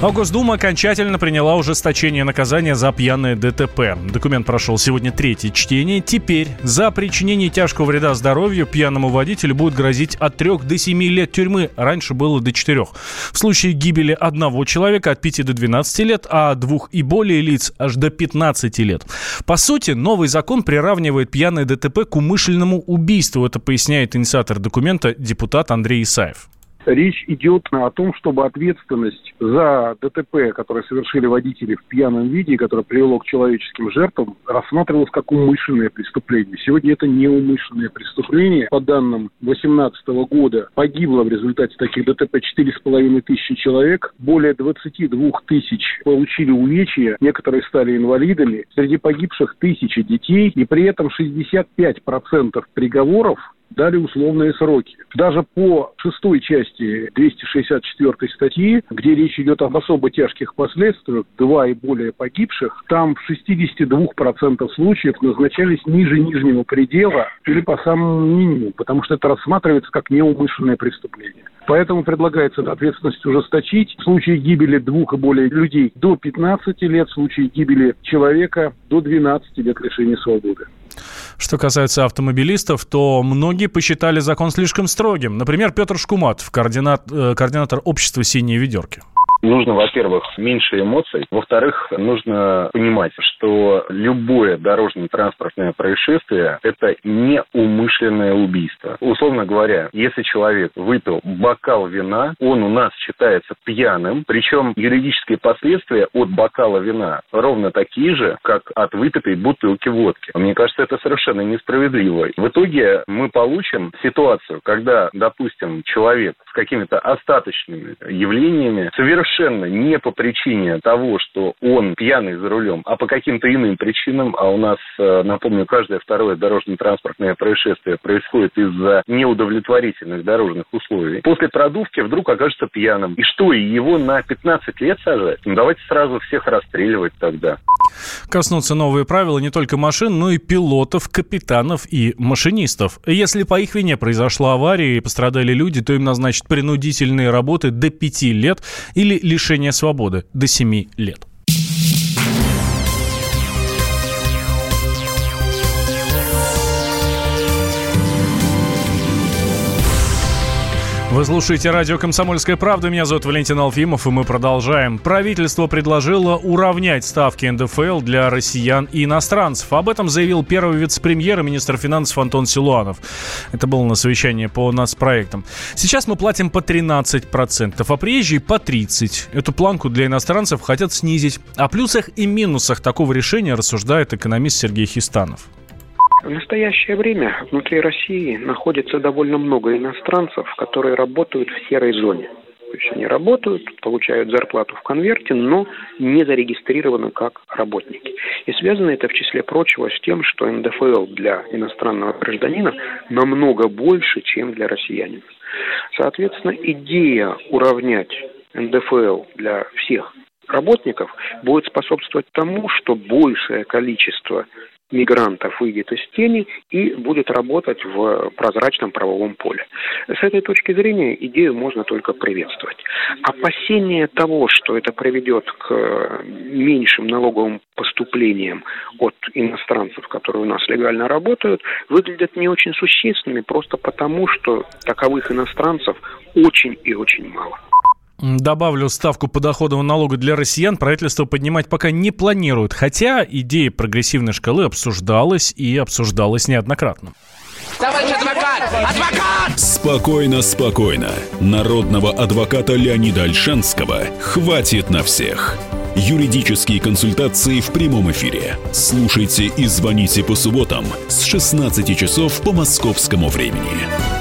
А Госдума окончательно приняла ужесточение наказания за пьяное ДТП. Документ прошел сегодня третье чтение. Теперь за причинение тяжкого вреда здоровью пьяному водителю будет грозить от 3 до 7 лет тюрьмы. Раньше было до 4. В случае гибели одного человека от 5 до 12 лет, а двух и более лиц аж до 15 лет. По сути, новый закон приравнивает пьяное ДТП к умышленному убийству. Это поясняет инициатор документа депутат Андрей Исаев. Речь идет о том, чтобы ответственность за ДТП, которое совершили водители в пьяном виде, которое привело к человеческим жертвам, рассматривалась как умышленное преступление. Сегодня это не умышленное преступление. По данным 2018 года погибло в результате таких ДТП 4,5 тысячи человек. Более 22 тысяч получили увечья, некоторые стали инвалидами. Среди погибших тысячи детей. И при этом 65% приговоров дали условные сроки. Даже по шестой части 264 статьи, где речь идет об особо тяжких последствиях, два и более погибших, там в 62% случаев назначались ниже нижнего предела или по самому минимуму, потому что это рассматривается как неумышленное преступление. Поэтому предлагается ответственность ужесточить. В случае гибели двух и более людей до 15 лет, в случае гибели человека до 12 лет лишения свободы. Что касается автомобилистов, то многие посчитали закон слишком строгим. Например, Петр Шкумат, координат, э, координатор общества «Синие ведерки». Нужно, во-первых, меньше эмоций. Во-вторых, нужно понимать, что любое дорожно-транспортное происшествие – это не умышленное убийство. Условно говоря, если человек выпил бокал вина, он у нас считается пьяным, причем юридические последствия от бокала вина ровно такие же, как от выпитой бутылки водки. Мне кажется, это совершенно несправедливо. В итоге мы получим ситуацию, когда, допустим, человек с какими-то остаточными явлениями совершенно совершенно не по причине того, что он пьяный за рулем, а по каким-то иным причинам, а у нас, э, напомню, каждое второе дорожно-транспортное происшествие происходит из-за неудовлетворительных дорожных условий, после продувки вдруг окажется пьяным. И что, и его на 15 лет сажать? Ну, давайте сразу всех расстреливать тогда. Коснутся новые правила не только машин, но и пилотов, капитанов и машинистов. Если по их вине произошла авария и пострадали люди, то им назначат принудительные работы до 5 лет или лишение свободы до 7 лет. Вы слушаете радио «Комсомольская правда». Меня зовут Валентин Алфимов, и мы продолжаем. Правительство предложило уравнять ставки НДФЛ для россиян и иностранцев. Об этом заявил первый вице-премьер и министр финансов Антон Силуанов. Это было на совещании по нацпроектам. Сейчас мы платим по 13%, а приезжие по 30%. Эту планку для иностранцев хотят снизить. О плюсах и минусах такого решения рассуждает экономист Сергей Хистанов. В настоящее время внутри России находится довольно много иностранцев, которые работают в серой зоне. То есть они работают, получают зарплату в конверте, но не зарегистрированы как работники. И связано это, в числе прочего, с тем, что НДФЛ для иностранного гражданина намного больше, чем для россиянина. Соответственно, идея уравнять НДФЛ для всех работников будет способствовать тому, что большее количество мигрантов выйдет из тени и будет работать в прозрачном правовом поле. С этой точки зрения идею можно только приветствовать. Опасение того, что это приведет к меньшим налоговым поступлениям от иностранцев, которые у нас легально работают, выглядят не очень существенными просто потому, что таковых иностранцев очень и очень мало. Добавлю ставку подоходного налога для россиян правительство поднимать пока не планирует, хотя идея прогрессивной шкалы обсуждалась и обсуждалась неоднократно. Товарищ адвокат! Адвокат! Спокойно, спокойно. Народного адвоката Леонида Альшанского хватит на всех. Юридические консультации в прямом эфире. Слушайте и звоните по субботам с 16 часов по московскому времени.